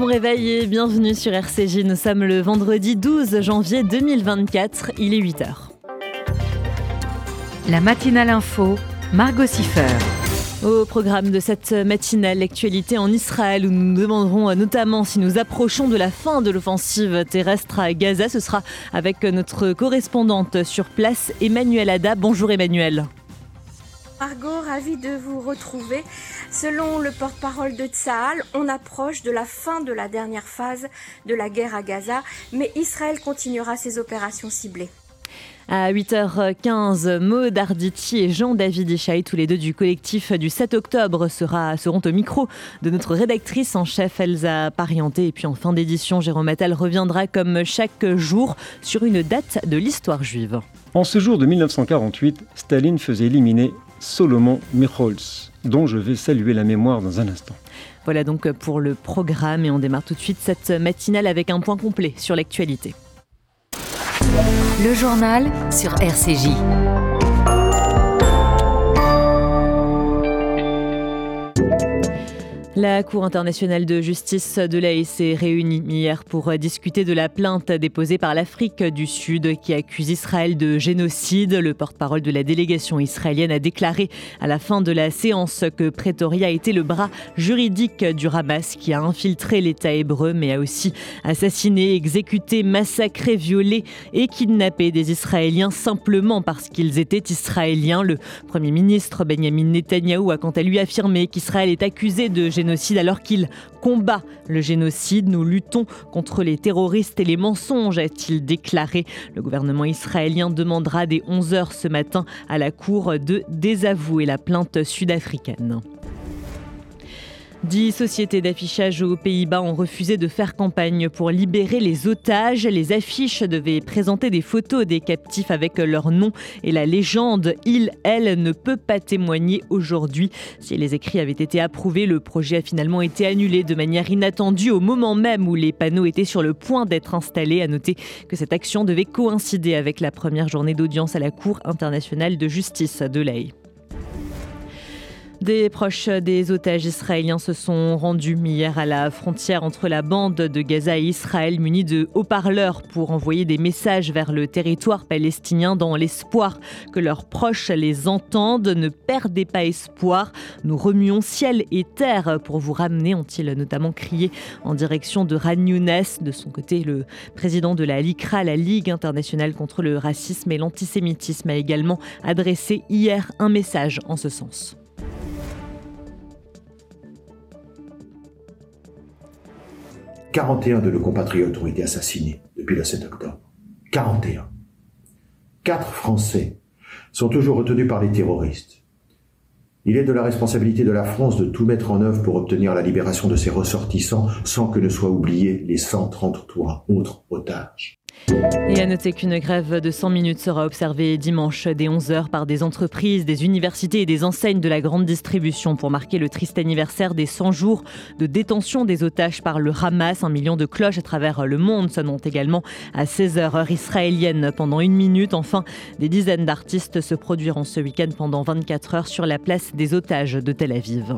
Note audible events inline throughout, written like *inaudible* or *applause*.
bon réveil et bienvenue sur RCJ. Nous sommes le vendredi 12 janvier 2024, il est 8h. La matinale info, Margot Siffer. Au programme de cette matinale, l'actualité en Israël, où nous nous demanderons notamment si nous approchons de la fin de l'offensive terrestre à Gaza. Ce sera avec notre correspondante sur place, Emmanuel Ada. Bonjour Emmanuel. Margot, ravie de vous retrouver. Selon le porte-parole de Tsahal, on approche de la fin de la dernière phase de la guerre à Gaza, mais Israël continuera ses opérations ciblées. À 8h15, Maud Arditi et Jean-David Ishaï, tous les deux du collectif du 7 octobre, sera, seront au micro de notre rédactrice en chef Elsa Parienté. Et puis en fin d'édition, Jérôme Attal reviendra comme chaque jour sur une date de l'histoire juive. En ce jour de 1948, Staline faisait éliminer Solomon Michols, dont je vais saluer la mémoire dans un instant. Voilà donc pour le programme et on démarre tout de suite cette matinale avec un point complet sur l'actualité. Le journal sur RCJ. La Cour internationale de justice de l'AE s'est réunie hier pour discuter de la plainte déposée par l'Afrique du Sud qui accuse Israël de génocide. Le porte-parole de la délégation israélienne a déclaré à la fin de la séance que Pretoria était le bras juridique du Hamas qui a infiltré l'État hébreu mais a aussi assassiné, exécuté, massacré, violé et kidnappé des Israéliens simplement parce qu'ils étaient israéliens. Le Premier ministre Benjamin Netanyahou a quant à lui affirmé qu'Israël est accusé de génocide génocide alors qu'il combat le génocide. Nous luttons contre les terroristes et les mensonges, a-t-il déclaré. Le gouvernement israélien demandera dès 11h ce matin à la Cour de désavouer la plainte sud-africaine. Dix sociétés d'affichage aux Pays-Bas ont refusé de faire campagne pour libérer les otages. Les affiches devaient présenter des photos des captifs avec leur nom et la légende Il, elle ne peut pas témoigner aujourd'hui. Si les écrits avaient été approuvés, le projet a finalement été annulé de manière inattendue au moment même où les panneaux étaient sur le point d'être installés. À noter que cette action devait coïncider avec la première journée d'audience à la Cour internationale de justice de l'AE. Des proches des otages israéliens se sont rendus hier à la frontière entre la bande de Gaza et Israël munis de haut-parleurs pour envoyer des messages vers le territoire palestinien dans l'espoir que leurs proches les entendent. Ne perdez pas espoir, nous remuons ciel et terre pour vous ramener, ont-ils notamment crié en direction de Ran Younes. De son côté, le président de la LICRA, la Ligue internationale contre le racisme et l'antisémitisme, a également adressé hier un message en ce sens. 41 de nos compatriotes ont été assassinés depuis le 7 octobre. 41. Quatre Français sont toujours retenus par les terroristes. Il est de la responsabilité de la France de tout mettre en œuvre pour obtenir la libération de ses ressortissants sans que ne soient oubliés les 133 autres otages. Et à noter qu'une grève de 100 minutes sera observée dimanche dès 11h par des entreprises, des universités et des enseignes de la grande distribution pour marquer le triste anniversaire des 100 jours de détention des otages par le Hamas. Un million de cloches à travers le monde sonnent également à 16h heure israélienne pendant une minute. Enfin, des dizaines d'artistes se produiront ce week-end pendant 24 heures sur la place des otages de Tel Aviv.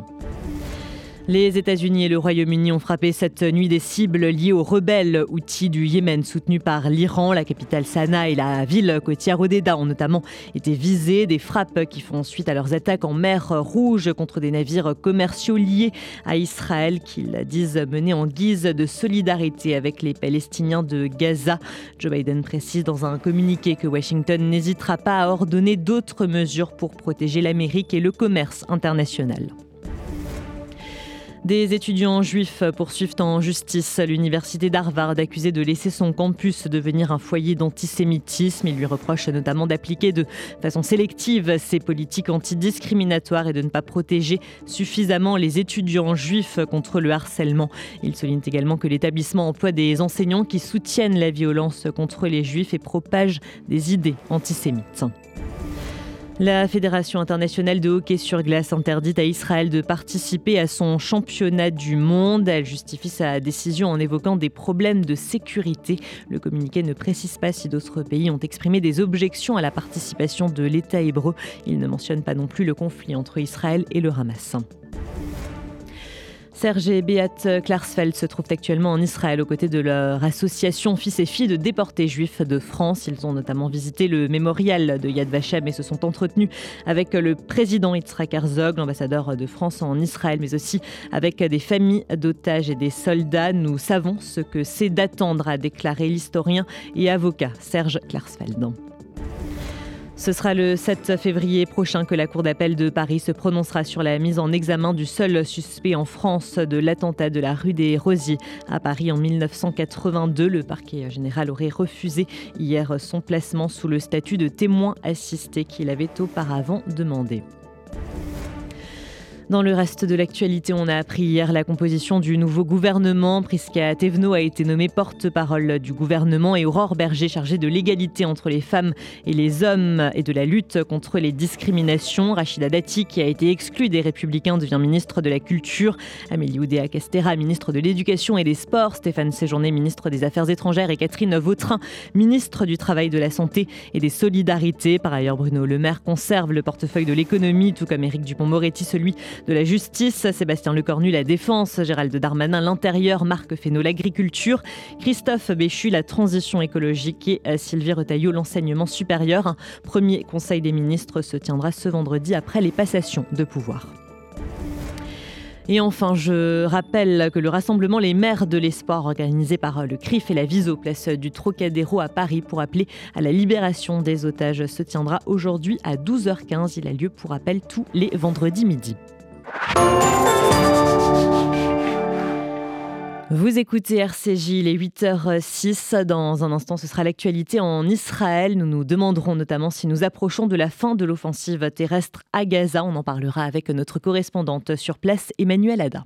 Les États-Unis et le Royaume-Uni ont frappé cette nuit des cibles liées aux rebelles outils du Yémen soutenus par l'Iran. La capitale Sanaa et la ville côtière Odeda ont notamment été visées. Des frappes qui font suite à leurs attaques en mer Rouge contre des navires commerciaux liés à Israël qu'ils disent mener en guise de solidarité avec les Palestiniens de Gaza. Joe Biden précise dans un communiqué que Washington n'hésitera pas à ordonner d'autres mesures pour protéger l'Amérique et le commerce international. Des étudiants juifs poursuivent en justice l'université d'Harvard accusée de laisser son campus devenir un foyer d'antisémitisme. Il lui reproche notamment d'appliquer de façon sélective ses politiques antidiscriminatoires et de ne pas protéger suffisamment les étudiants juifs contre le harcèlement. Il souligne également que l'établissement emploie des enseignants qui soutiennent la violence contre les juifs et propagent des idées antisémites. La Fédération internationale de hockey sur glace interdit à Israël de participer à son championnat du monde. Elle justifie sa décision en évoquant des problèmes de sécurité. Le communiqué ne précise pas si d'autres pays ont exprimé des objections à la participation de l'État hébreu. Il ne mentionne pas non plus le conflit entre Israël et le Hamas. Serge et Beat Klarsfeld se trouvent actuellement en Israël aux côtés de leur association Fils et Filles de déportés juifs de France. Ils ont notamment visité le mémorial de Yad Vashem et se sont entretenus avec le président Yitzhak Herzog, l'ambassadeur de France en Israël, mais aussi avec des familles d'otages et des soldats. Nous savons ce que c'est d'attendre, a déclaré l'historien et avocat Serge Klarsfeld. Ce sera le 7 février prochain que la Cour d'appel de Paris se prononcera sur la mise en examen du seul suspect en France de l'attentat de la rue des Rosiers à Paris en 1982. Le parquet général aurait refusé hier son placement sous le statut de témoin assisté qu'il avait auparavant demandé. Dans le reste de l'actualité, on a appris hier la composition du nouveau gouvernement. Prisca Thévenot a été nommée porte-parole du gouvernement et Aurore Berger chargée de l'égalité entre les femmes et les hommes et de la lutte contre les discriminations. Rachida Dati, qui a été exclue des Républicains, devient ministre de la Culture. Amélie Oudéa Castera, ministre de l'Éducation et des Sports. Stéphane Séjourné, ministre des Affaires étrangères. Et Catherine Vautrin, ministre du Travail, de la Santé et des Solidarités. Par ailleurs, Bruno Le Maire conserve le portefeuille de l'économie, tout comme Éric Dupont-Moretti, celui de la justice, Sébastien Lecornu la défense, Gérald Darmanin l'intérieur, Marc Fesneau l'agriculture, Christophe Béchu la transition écologique et euh, Sylvie Retailleau l'enseignement supérieur. Premier conseil des ministres se tiendra ce vendredi après les passations de pouvoir. Et enfin, je rappelle que le rassemblement Les Maires de l'Espoir, organisé par euh, le CRIF et la Viso, place du Trocadéro à Paris pour appeler à la libération des otages, se tiendra aujourd'hui à 12h15. Il a lieu pour appel tous les vendredis midi. Vous écoutez RCJ, il est 8h06. Dans un instant, ce sera l'actualité en Israël. Nous nous demanderons notamment si nous approchons de la fin de l'offensive terrestre à Gaza. On en parlera avec notre correspondante sur place, Emmanuel Ada.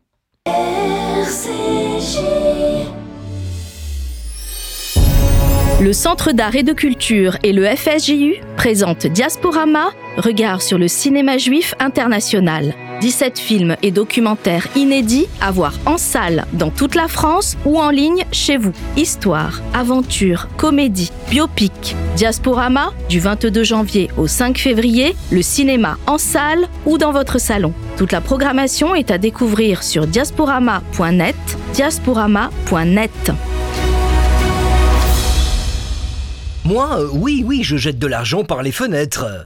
Le Centre d'art et de culture et le FSJU présentent Diasporama, regard sur le cinéma juif international. 17 films et documentaires inédits à voir en salle dans toute la France ou en ligne chez vous. Histoire, aventure, comédie, biopic. Diasporama, du 22 janvier au 5 février, le cinéma en salle ou dans votre salon. Toute la programmation est à découvrir sur diasporama.net, diasporama.net. Moi, euh, oui, oui, je jette de l'argent par les fenêtres.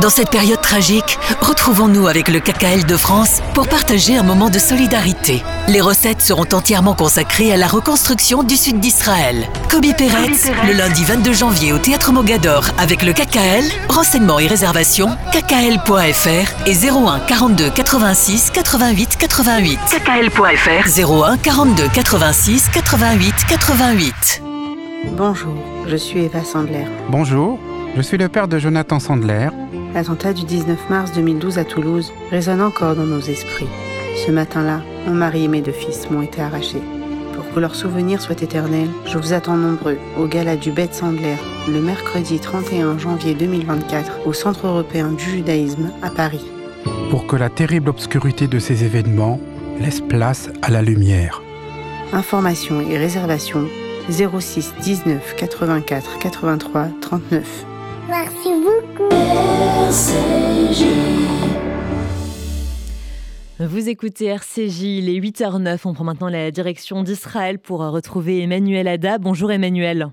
Dans cette période tragique, retrouvons-nous avec le KKL de France pour partager un moment de solidarité. Les recettes seront entièrement consacrées à la reconstruction du sud d'Israël. Kobe Peretz, le lundi 22 janvier au Théâtre Mogador avec le KKL. Renseignements et réservations, kkl.fr et 01 42 86 88 88. kkl.fr 01 42 86 88 88. Bonjour, je suis Eva Sandler. Bonjour, je suis le père de Jonathan Sandler. L'attentat du 19 mars 2012 à Toulouse résonne encore dans nos esprits. Ce matin-là, mon mari et mes deux fils m'ont été arrachés. Pour que leur souvenir soit éternel, je vous attends nombreux au gala du Bête Sandler le mercredi 31 janvier 2024 au Centre européen du judaïsme à Paris. Pour que la terrible obscurité de ces événements laisse place à la lumière. Informations et réservations 06 19 84 83 39. Merci beaucoup. Vous écoutez RCJ, il est 8h09. On prend maintenant la direction d'Israël pour retrouver Emmanuel Ada. Bonjour Emmanuel.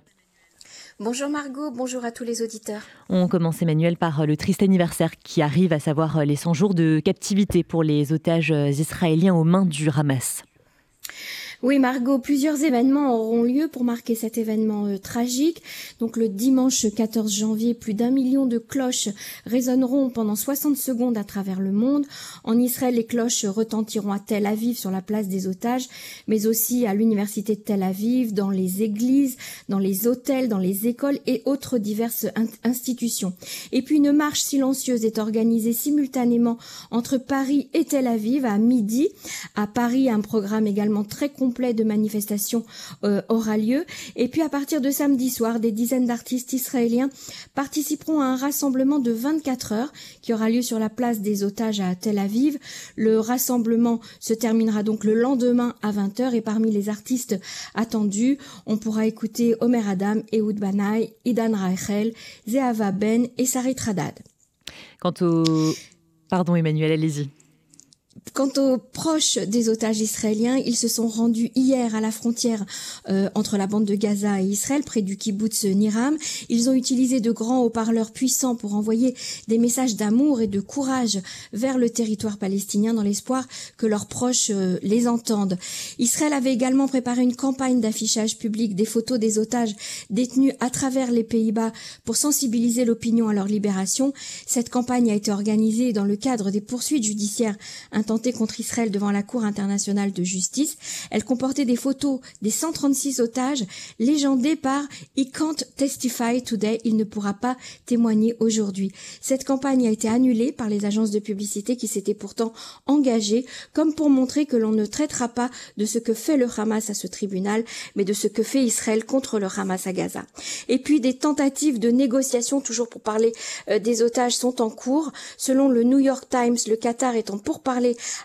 Bonjour Margot, bonjour à tous les auditeurs. On commence Emmanuel par le triste anniversaire qui arrive, à savoir les 100 jours de captivité pour les otages israéliens aux mains du Hamas. Oui, Margot, plusieurs événements auront lieu pour marquer cet événement euh, tragique. Donc le dimanche 14 janvier, plus d'un million de cloches résonneront pendant 60 secondes à travers le monde. En Israël, les cloches retentiront à Tel Aviv sur la place des otages, mais aussi à l'université de Tel Aviv, dans les églises, dans les hôtels, dans les écoles et autres diverses institutions. Et puis une marche silencieuse est organisée simultanément entre Paris et Tel Aviv à midi. À Paris, un programme également très complet de manifestation euh, aura lieu. Et puis à partir de samedi soir, des dizaines d'artistes israéliens participeront à un rassemblement de 24 heures qui aura lieu sur la place des otages à Tel Aviv. Le rassemblement se terminera donc le lendemain à 20h et parmi les artistes attendus, on pourra écouter Omer Adam, Ehud Banai, Idan Rachel, Zehava Ben et Sarit Radad. Quant au... Pardon Emmanuel, allez-y. Quant aux proches des otages israéliens, ils se sont rendus hier à la frontière euh, entre la bande de Gaza et Israël, près du kibbutz Niram. Ils ont utilisé de grands haut-parleurs puissants pour envoyer des messages d'amour et de courage vers le territoire palestinien dans l'espoir que leurs proches euh, les entendent. Israël avait également préparé une campagne d'affichage public des photos des otages détenus à travers les Pays-Bas pour sensibiliser l'opinion à leur libération. Cette campagne a été organisée dans le cadre des poursuites judiciaires intentée contre Israël devant la Cour internationale de justice. Elle comportait des photos des 136 otages légendés par He can't testify today, il ne pourra pas témoigner aujourd'hui. Cette campagne a été annulée par les agences de publicité qui s'étaient pourtant engagées comme pour montrer que l'on ne traitera pas de ce que fait le Hamas à ce tribunal, mais de ce que fait Israël contre le Hamas à Gaza. Et puis des tentatives de négociation, toujours pour parler euh, des otages, sont en cours. Selon le New York Times, le Qatar étant pour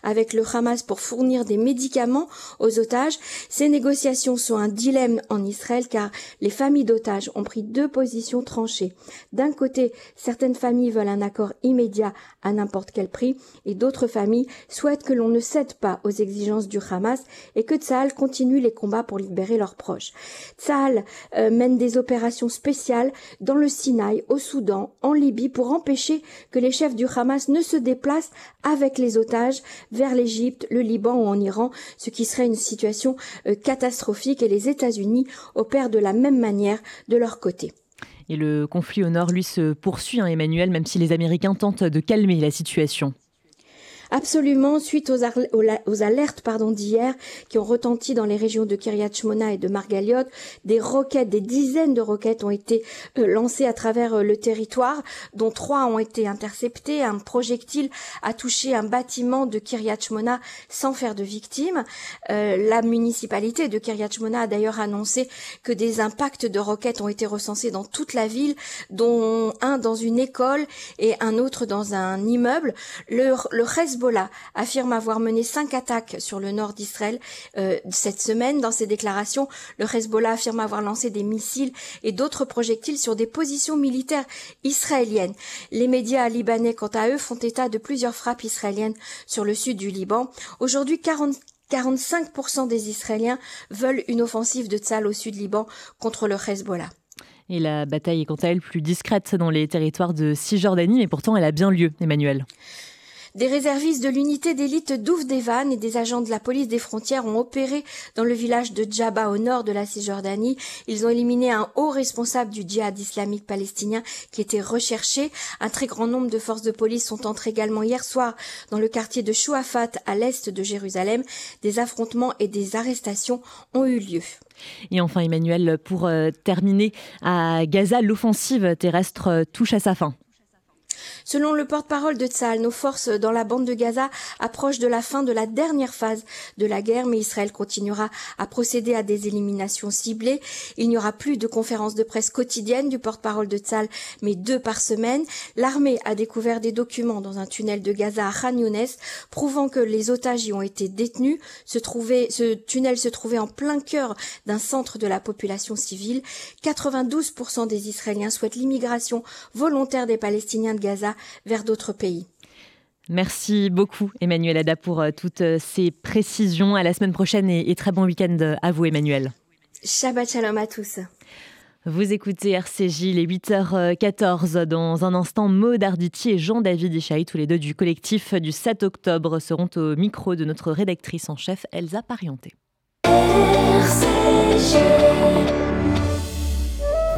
avec le Hamas pour fournir des médicaments aux otages. Ces négociations sont un dilemme en Israël car les familles d'otages ont pris deux positions tranchées. D'un côté, certaines familles veulent un accord immédiat à n'importe quel prix et d'autres familles souhaitent que l'on ne cède pas aux exigences du Hamas et que Tsahal continue les combats pour libérer leurs proches. Tsahal euh, mène des opérations spéciales dans le Sinaï, au Soudan, en Libye pour empêcher que les chefs du Hamas ne se déplacent avec les otages vers l'Égypte, le Liban ou en Iran, ce qui serait une situation euh, catastrophique et les États-Unis opèrent de la même manière de leur côté. Et le conflit au nord, lui, se poursuit, hein, Emmanuel, même si les Américains tentent de calmer la situation. Absolument, suite aux, alertes pardon d'hier qui ont retenti dans les régions de Kiryat Shmona et de Margaliot, des roquettes, des dizaines de roquettes ont été euh, lancées à travers euh, le territoire, dont trois ont été interceptées. Un projectile a touché un bâtiment de Kiryat Shmona sans faire de victimes. Euh, la municipalité de Kiryat Shmona a d'ailleurs annoncé que des impacts de roquettes ont été recensés dans toute la ville, dont un dans une école et un autre dans un immeuble. Le, le reste Hezbollah affirme avoir mené cinq attaques sur le nord d'Israël euh, cette semaine. Dans ses déclarations, le Hezbollah affirme avoir lancé des missiles et d'autres projectiles sur des positions militaires israéliennes. Les médias libanais, quant à eux, font état de plusieurs frappes israéliennes sur le sud du Liban. Aujourd'hui, 40 45% des Israéliens veulent une offensive de Tzal au sud Liban contre le Hezbollah. Et la bataille est quant à elle plus discrète dans les territoires de Cisjordanie, mais pourtant elle a bien lieu, Emmanuel. Des réservistes de l'unité d'élite d'Ouvdevan et des agents de la police des frontières ont opéré dans le village de Djaba au nord de la Cisjordanie. Ils ont éliminé un haut responsable du djihad islamique palestinien qui était recherché. Un très grand nombre de forces de police sont entrées également hier soir dans le quartier de Chouafat à l'est de Jérusalem. Des affrontements et des arrestations ont eu lieu. Et enfin, Emmanuel, pour euh, terminer, à Gaza, l'offensive terrestre touche à sa fin. Selon le porte-parole de Tzal, nos forces dans la bande de Gaza approchent de la fin de la dernière phase de la guerre, mais Israël continuera à procéder à des éliminations ciblées. Il n'y aura plus de conférences de presse quotidiennes du porte-parole de Tzal, mais deux par semaine. L'armée a découvert des documents dans un tunnel de Gaza à Khan Younes, prouvant que les otages y ont été détenus. Ce, ce tunnel se trouvait en plein cœur d'un centre de la population civile. 92% des Israéliens souhaitent l'immigration volontaire des Palestiniens de Gaza vers d'autres pays. Merci beaucoup Emmanuel Ada pour euh, toutes euh, ces précisions. À la semaine prochaine et, très bon week-end à vous Emmanuel. Shabbat shalom à tous. Vous écoutez RCJ, les 8h14. Dans un instant, Maud Arditi et Jean-David Ishaï, tous les deux du collectif du 7 octobre, seront au micro de notre rédactrice en chef, Elsa Parienté.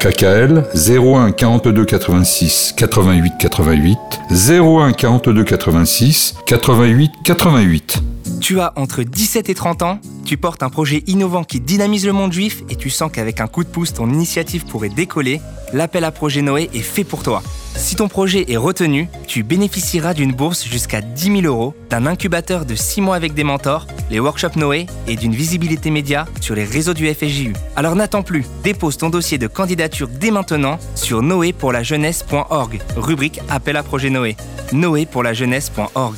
KKL 01 42 86 88 88 01 42 86 88 88. Tu as entre 17 et 30 ans, tu portes un projet innovant qui dynamise le monde juif et tu sens qu'avec un coup de pouce, ton initiative pourrait décoller, l'appel à projet Noé est fait pour toi. Si ton projet est retenu, tu bénéficieras d'une bourse jusqu'à 10 000 euros, d'un incubateur de 6 mois avec des mentors, les workshops Noé et d'une visibilité média sur les réseaux du FSJU. Alors n'attends plus, dépose ton dossier de candidature dès maintenant sur noépourlajeunesse.org, rubrique Appel à projet Noé. noépourlajeunesse.org.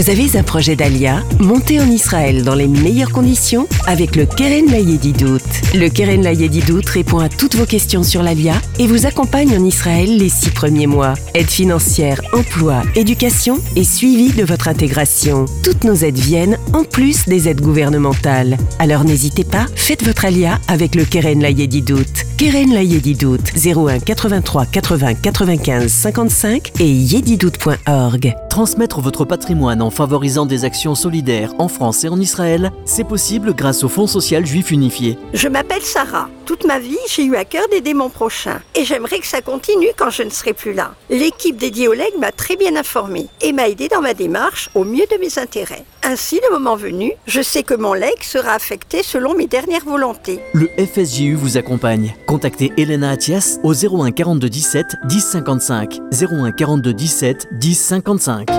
Vous avez un projet d'Alia? Montez en Israël dans les meilleures conditions avec le Keren Layedidout. Le Keren Layedidout répond à toutes vos questions sur l'Alia et vous accompagne en Israël les six premiers mois. Aide financière, emploi, éducation et suivi de votre intégration. Toutes nos aides viennent en plus des aides gouvernementales. Alors n'hésitez pas, faites votre Alia avec le Keren Layedidout. Keren Layedidout 01 83 80 95 55 et yedidout.org. Transmettre votre patrimoine en favorisant des actions solidaires en France et en Israël, c'est possible grâce au Fonds social juif unifié. Je m'appelle Sarah. Toute ma vie, j'ai eu à cœur d'aider mon prochain. Et j'aimerais que ça continue quand je ne serai plus là. L'équipe dédiée au LEG m'a très bien informée et m'a aidé dans ma démarche au mieux de mes intérêts. Ainsi, le moment venu, je sais que mon leg sera affecté selon mes dernières volontés. Le FSJU vous accompagne. Contactez Elena Atias au 01 42 17 10 55. 01 42 17 10 55.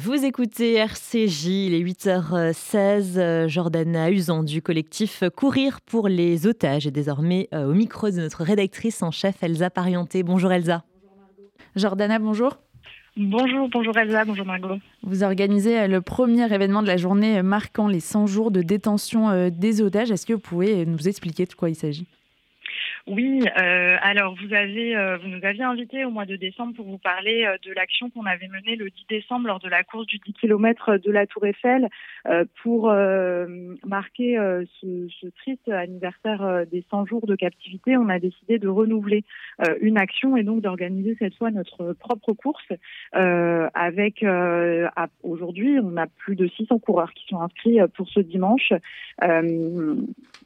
Vous écoutez RCJ, il est 8h16. Jordana Usan du collectif Courir pour les otages est désormais au micro de notre rédactrice en chef Elsa Parienté. Bonjour Elsa. Jordana, bonjour. Bonjour, bonjour Elsa, bonjour Margot. Vous organisez le premier événement de la journée marquant les 100 jours de détention des otages. Est-ce que vous pouvez nous expliquer de quoi il s'agit? Oui, euh, alors vous avez, euh, vous nous aviez invité au mois de décembre pour vous parler euh, de l'action qu'on avait menée le 10 décembre lors de la course du 10 km de la Tour Eiffel pour marquer ce, ce, triste anniversaire des 100 jours de captivité. On a décidé de renouveler une action et donc d'organiser cette fois notre propre course avec aujourd'hui on a plus de 600 coureurs qui sont inscrits pour ce dimanche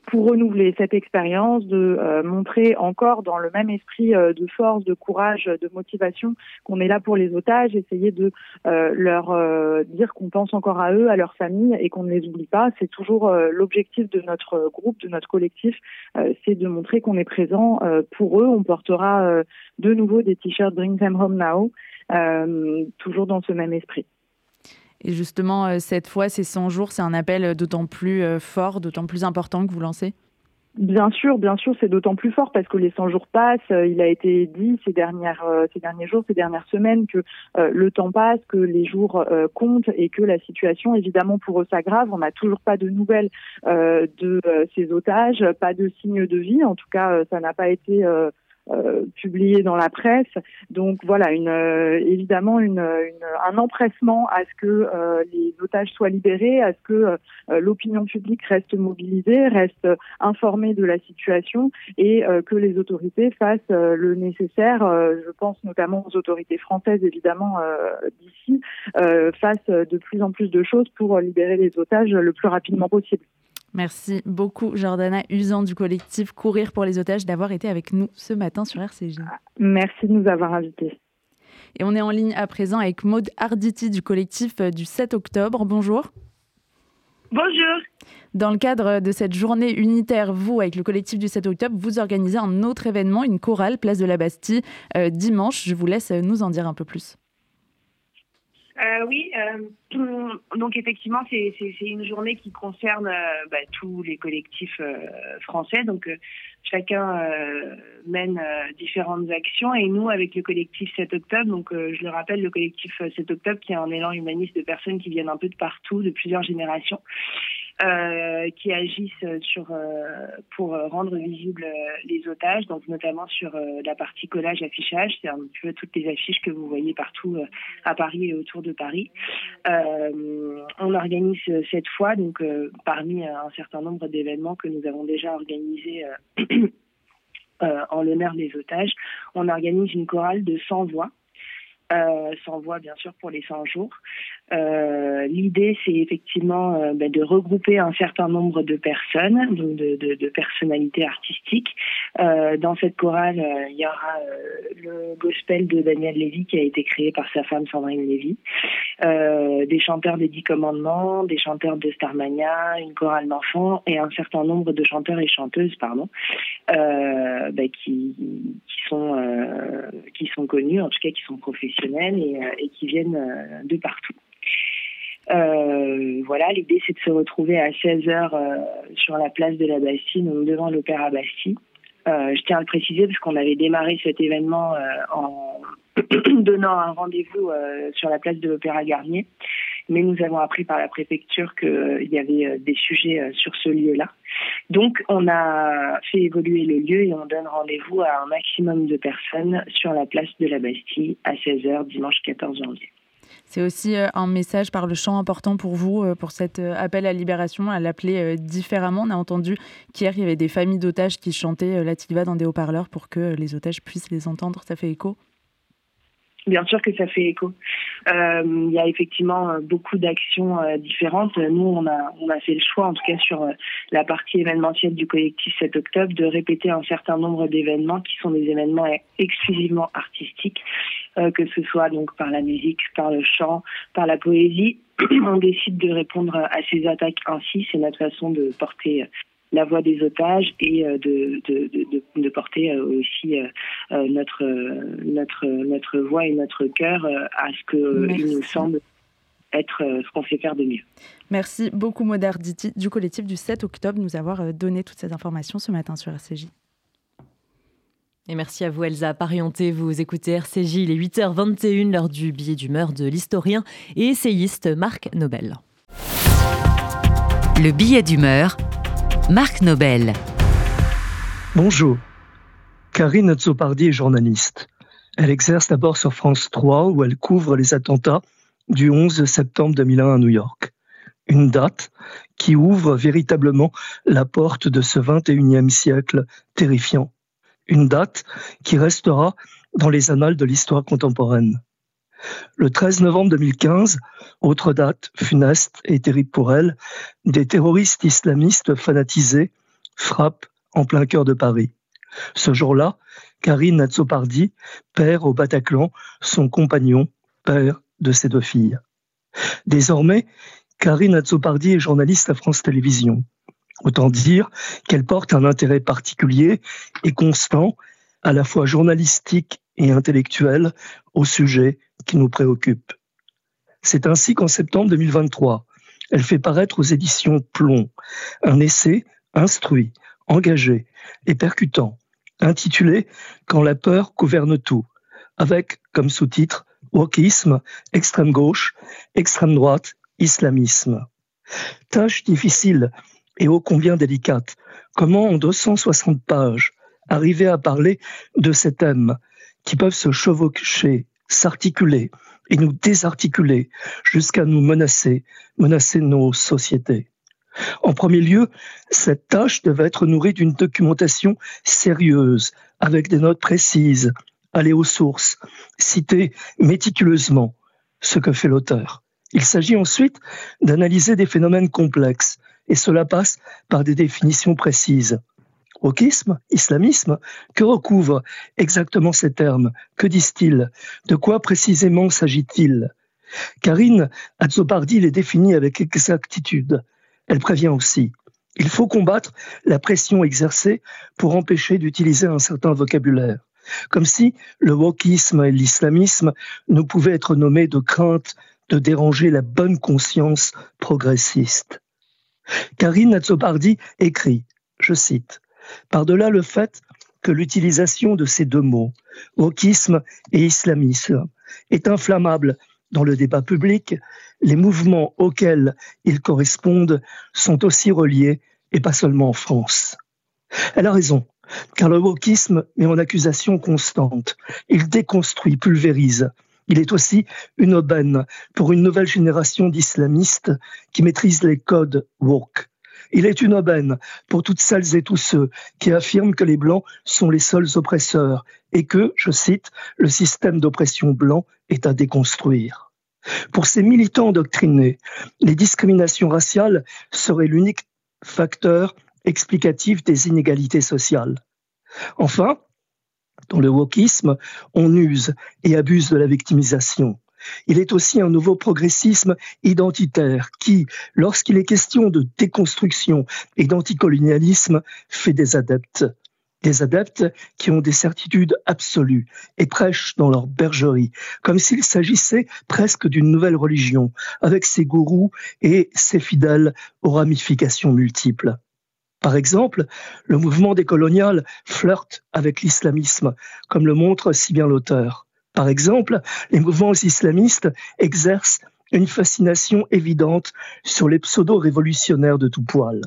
pour renouveler cette expérience de montrer encore dans le même esprit euh, de force, de courage, de motivation qu'on est là pour les otages, essayer de euh, leur euh, dire qu'on pense encore à eux, à leur famille et qu'on ne les oublie pas. C'est toujours l'objectif de notre groupe, de notre collectif, c'est de montrer qu'on est présent pour eux. On portera de nouveau des t-shirts Bring Them Home Now, toujours dans ce même esprit. Et justement, cette fois, ces 100 jours, c'est un appel d'autant plus fort, d'autant plus important que vous lancez? Bien sûr, bien sûr, c'est d'autant plus fort parce que les 100 jours passent. Euh, il a été dit ces dernières, euh, ces derniers jours, ces dernières semaines que euh, le temps passe, que les jours comptent et que la situation, évidemment, pour eux s'aggrave. On n'a toujours pas de nouvelles de ces otages, pas de signes de vie. En tout cas, ça n'a pas été euh, dans la presse. Donc voilà, une, euh, évidemment une, un empressement à ce que euh, les otages soient libérés, à ce que l'opinion publique reste mobilisée, reste informée de la situation et que les autorités fassent le nécessaire. je pense notamment aux autorités françaises, évidemment d'ici, fassent de plus en plus de choses pour libérer les otages le plus rapidement possible. Merci beaucoup, Jordana Usan du collectif Courir pour les otages, d'avoir été avec nous ce matin sur RCJ. Merci de nous avoir invités. Et on est en ligne à présent avec Maude Arditi du collectif du 7 octobre. Bonjour. Bonjour. Dans le cadre de cette journée unitaire, vous, avec le collectif du 7 octobre, vous organisez un autre événement, une chorale, place de la Bastille, euh, dimanche. Je vous laisse nous en dire un peu plus. Euh, oui, euh, donc effectivement, c'est une journée qui concerne euh, bah, tous les collectifs euh, français. Donc euh, chacun mène différentes actions et nous, avec le collectif 7 octobre, donc je le rappelle, le collectif 7 octobre qui est un élan humaniste de personnes qui viennent un peu de partout, de plusieurs générations. Qui agissent pour rendre visibles les otages, donc notamment sur la partie collage affichage, c'est un peu toutes les affiches que vous voyez partout à Paris et autour de Paris. On organise cette fois, donc parmi un certain nombre d'événements que nous avons déjà organisés. *clears throat* en l'honneur des otages, on organise une chorale de 100 voix euh, sans voix bien sûr pour les 100 jours. Euh, l'idée c'est effectivement euh, ben, de regrouper un certain nombre de personnes, donc de, personnalités artistiques. dans cette chorale, il y aura le gospel de Daniel Lévy qui a été créé par sa femme Sandrine Lévy, des chanteurs des Dix Commandements, des chanteurs de Starmania, une chorale d'enfants et un certain nombre de chanteurs et chanteuses pardon, ben, qui, sont connus, en tout cas qui sont professionnels euh, et, qui viennent euh, de partout. Euh, voilà, l'idée c'est de se retrouver à 16h sur la place de la Bastille, donc devant l'Opéra Bastille. je tiens à le préciser parce qu'on avait démarré cet événement en *clears throat* donnant un rendez-vous sur la place de l'Opéra Garnier, mais nous avons appris par la préfecture qu'il y avait des sujets sur ce lieu-là. Donc, on a fait évoluer le lieu et on donne rendez-vous à un maximum de personnes sur la place de la Bastille à 16h dimanche 14 janvier. C'est aussi euh, un message par le chant important pour vous, euh, pour cet euh, appel à libération, à l'appeler différemment. On a entendu qu'hier, il y avait des familles d'otages qui chantaient la Tilva dans des haut-parleurs pour que les otages puissent les entendre. Ça fait écho? Bien sûr que ça fait écho. Euh, il y a effectivement euh, beaucoup d'actions euh, différentes. Nous, on a, on a fait le choix, en tout cas sur la partie événementielle du collectif 7 octobre, de répéter un certain nombre d'événements qui sont des événements exclusivement artistiques, que ce soit donc par la musique, par le chant, par la poésie. *clears throat* on décide de répondre à ces attaques ainsi. C'est notre façon de porter la voix des otages et euh, de, de, de, porter euh, aussi euh, notre, notre, notre voix et notre cœur à ce qu'il nous semble être ce qu'on sait faire de mieux. Merci beaucoup Modarditi du collectif du 7 octobre de nous avoir donné toutes ces informations ce matin sur RCJ. Et merci à vous Elsa Parienté, vous écoutez RCJ, il est 8h21, l'heure du billet d'humeur de l'historien et essayiste Marc Nobel. Le billet d'humeur Marc Nobel. Bonjour. Karine Azzopardi est journaliste. Elle exerce d'abord sur France 3 où elle couvre les attentats du 11 septembre 2001 à New York. Une date qui ouvre véritablement la porte de ce 21e siècle terrifiant. Une date qui restera dans les annales de l'histoire contemporaine. Le 13 novembre 2015, autre date funeste et terrible pour elle, des terroristes islamistes fanatisés frappent en plein cœur de Paris. Ce jour-là, Karine Nazzopardi perd au Bataclan son compagnon, père de ses deux filles. Désormais, Karine Nazzopardi est journaliste à France Télévisions. Autant dire qu'elle porte un intérêt particulier et constant, à la fois journalistique et intellectuel, au sujet qui nous préoccupe. C'est ainsi qu'en septembre 2023, elle fait paraître aux éditions Plomb un essai instruit, engagé et percutant, intitulé Quand la peur gouverne tout, avec comme sous-titre Wokisme, extrême gauche, extrême droite, islamisme. Tâche difficile et ô combien délicate. Comment en 260 pages arriver à parler de ces thèmes qui peuvent se chevaucher s'articuler et nous désarticuler jusqu'à nous menacer, menacer nos sociétés. En premier lieu, cette tâche devait être nourrie d'une documentation sérieuse, avec des notes précises, aller aux sources, citer méticuleusement ce que fait l'auteur. Il s'agit ensuite d'analyser des phénomènes complexes, et cela passe par des définitions précises. Wokisme, islamisme, que recouvrent exactement ces termes? Que disent-ils? De quoi précisément s'agit-il? Karine Azzopardi les définit avec exactitude. Elle prévient aussi. Il faut combattre la pression exercée pour empêcher d'utiliser un certain vocabulaire. Comme si le wokisme et l'islamisme ne pouvaient être nommés de crainte de déranger la bonne conscience progressiste. Karine Nazzopardi écrit, je cite, Par-delà le fait que l'utilisation de ces deux mots, wokisme et islamisme, est inflammable dans le débat public, les mouvements auxquels ils correspondent sont aussi reliés, et pas seulement en France. Elle a raison, car le wokisme met en accusation constante. Il déconstruit, pulvérise. Il est aussi une aubaine pour une nouvelle génération d'islamistes qui maîtrisent les codes woke. Il est une aubaine pour toutes celles et tous ceux qui affirment que les Blancs sont les seuls oppresseurs et que, je cite, le système d'oppression blanc est à déconstruire. Pour ces militants doctrinés, les discriminations raciales seraient l'unique facteur explicatif des inégalités sociales. Enfin, dans le wokisme, on use et abuse de la victimisation. Il est aussi un nouveau progressisme identitaire qui, lorsqu'il est question de déconstruction et d'anticolonialisme, fait des adeptes. Des adeptes qui ont des certitudes absolues et prêchent dans leur bergerie, comme s'il s'agissait presque d'une nouvelle religion, avec ses gourous et ses fidèles aux ramifications multiples. Par exemple, le mouvement décolonial flirte avec l'islamisme, comme le montre si bien l'auteur. Par exemple, les mouvements islamistes exercent une fascination évidente sur les pseudo-révolutionnaires de tout poil.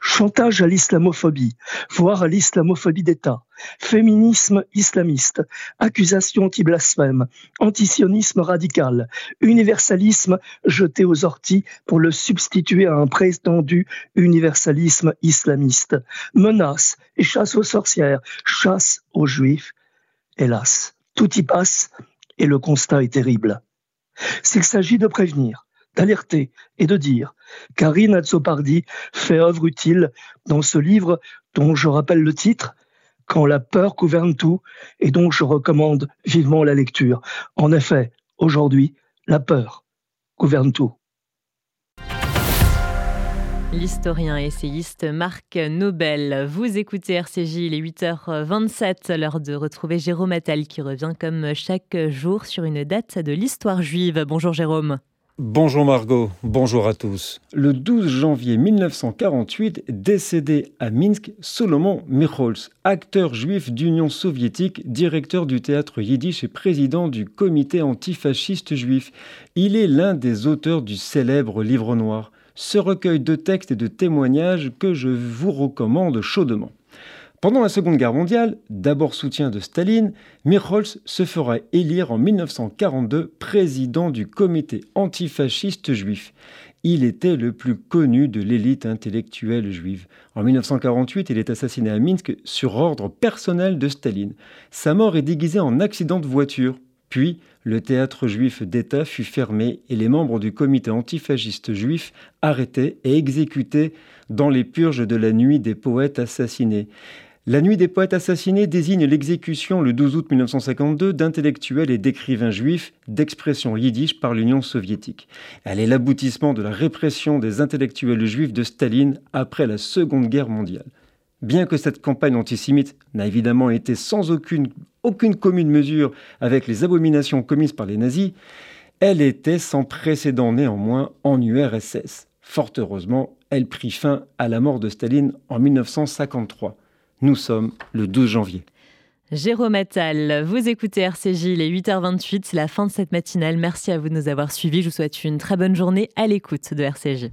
Chantage à l'islamophobie, voire à l'islamophobie d'État, féminisme islamiste, accusation anti-blasphème, antisionisme radical, universalisme jeté aux orties pour le substituer à un prétendu universalisme islamiste, menaces et chasse aux sorcières, chasse aux juifs. Hélas, tout y passe et le constat est terrible. S'il s'agit de prévenir, d'alerter et de dire. Karine Azzopardi fait œuvre utile dans ce livre dont je rappelle le titre, Quand la peur gouverne tout, et dont je recommande vivement la lecture. En effet, aujourd'hui, la peur gouverne tout. L'historien et essayiste Marc Nobel. Vous écoutez RCJ, il est 8h27, l'heure de retrouver Jérôme Attal qui revient comme chaque jour sur une date de l'histoire juive. Bonjour Jérôme. Bonjour Margot, bonjour à tous. Le 12 janvier 1948, décédé à Minsk, Solomon Michols, acteur juif d'Union soviétique, directeur du théâtre yiddish et président du comité antifasciste juif. Il est l'un des auteurs du célèbre Livre noir, ce recueil de textes et de témoignages que je vous recommande chaudement. Pendant la Seconde Guerre mondiale, d'abord soutien de Staline, Michols se fera élire en 1942 président du comité antifasciste juif. Il était le plus connu de l'élite intellectuelle juive. En 1948, il est assassiné à Minsk sur ordre personnel de Staline. Sa mort est déguisée en accident de voiture. Puis, le théâtre juif d'État fut fermé et les membres du comité antifasciste juif arrêtés et exécutés dans les purges de la nuit des poètes assassinés. La nuit des poètes assassinés désigne l'exécution le 12 août 1952 d'intellectuels et d'écrivains juifs d'expression yiddish par l'Union soviétique. Elle est l'aboutissement de la répression des intellectuels juifs de Staline après la Seconde Guerre mondiale. Bien que cette campagne antisémite n'a évidemment été sans aucune, aucune commune mesure avec les abominations commises par les nazis, elle était sans précédent néanmoins en URSS. Fort heureusement, elle prit fin à la mort de Staline en 1953. Nous sommes le 12 janvier. Jérôme Attal, vous écoutez RCJ, il est 8h28, c'est la fin de cette matinale. Merci à vous de nous avoir suivis. Je vous souhaite une très bonne journée à l'écoute de RCJ.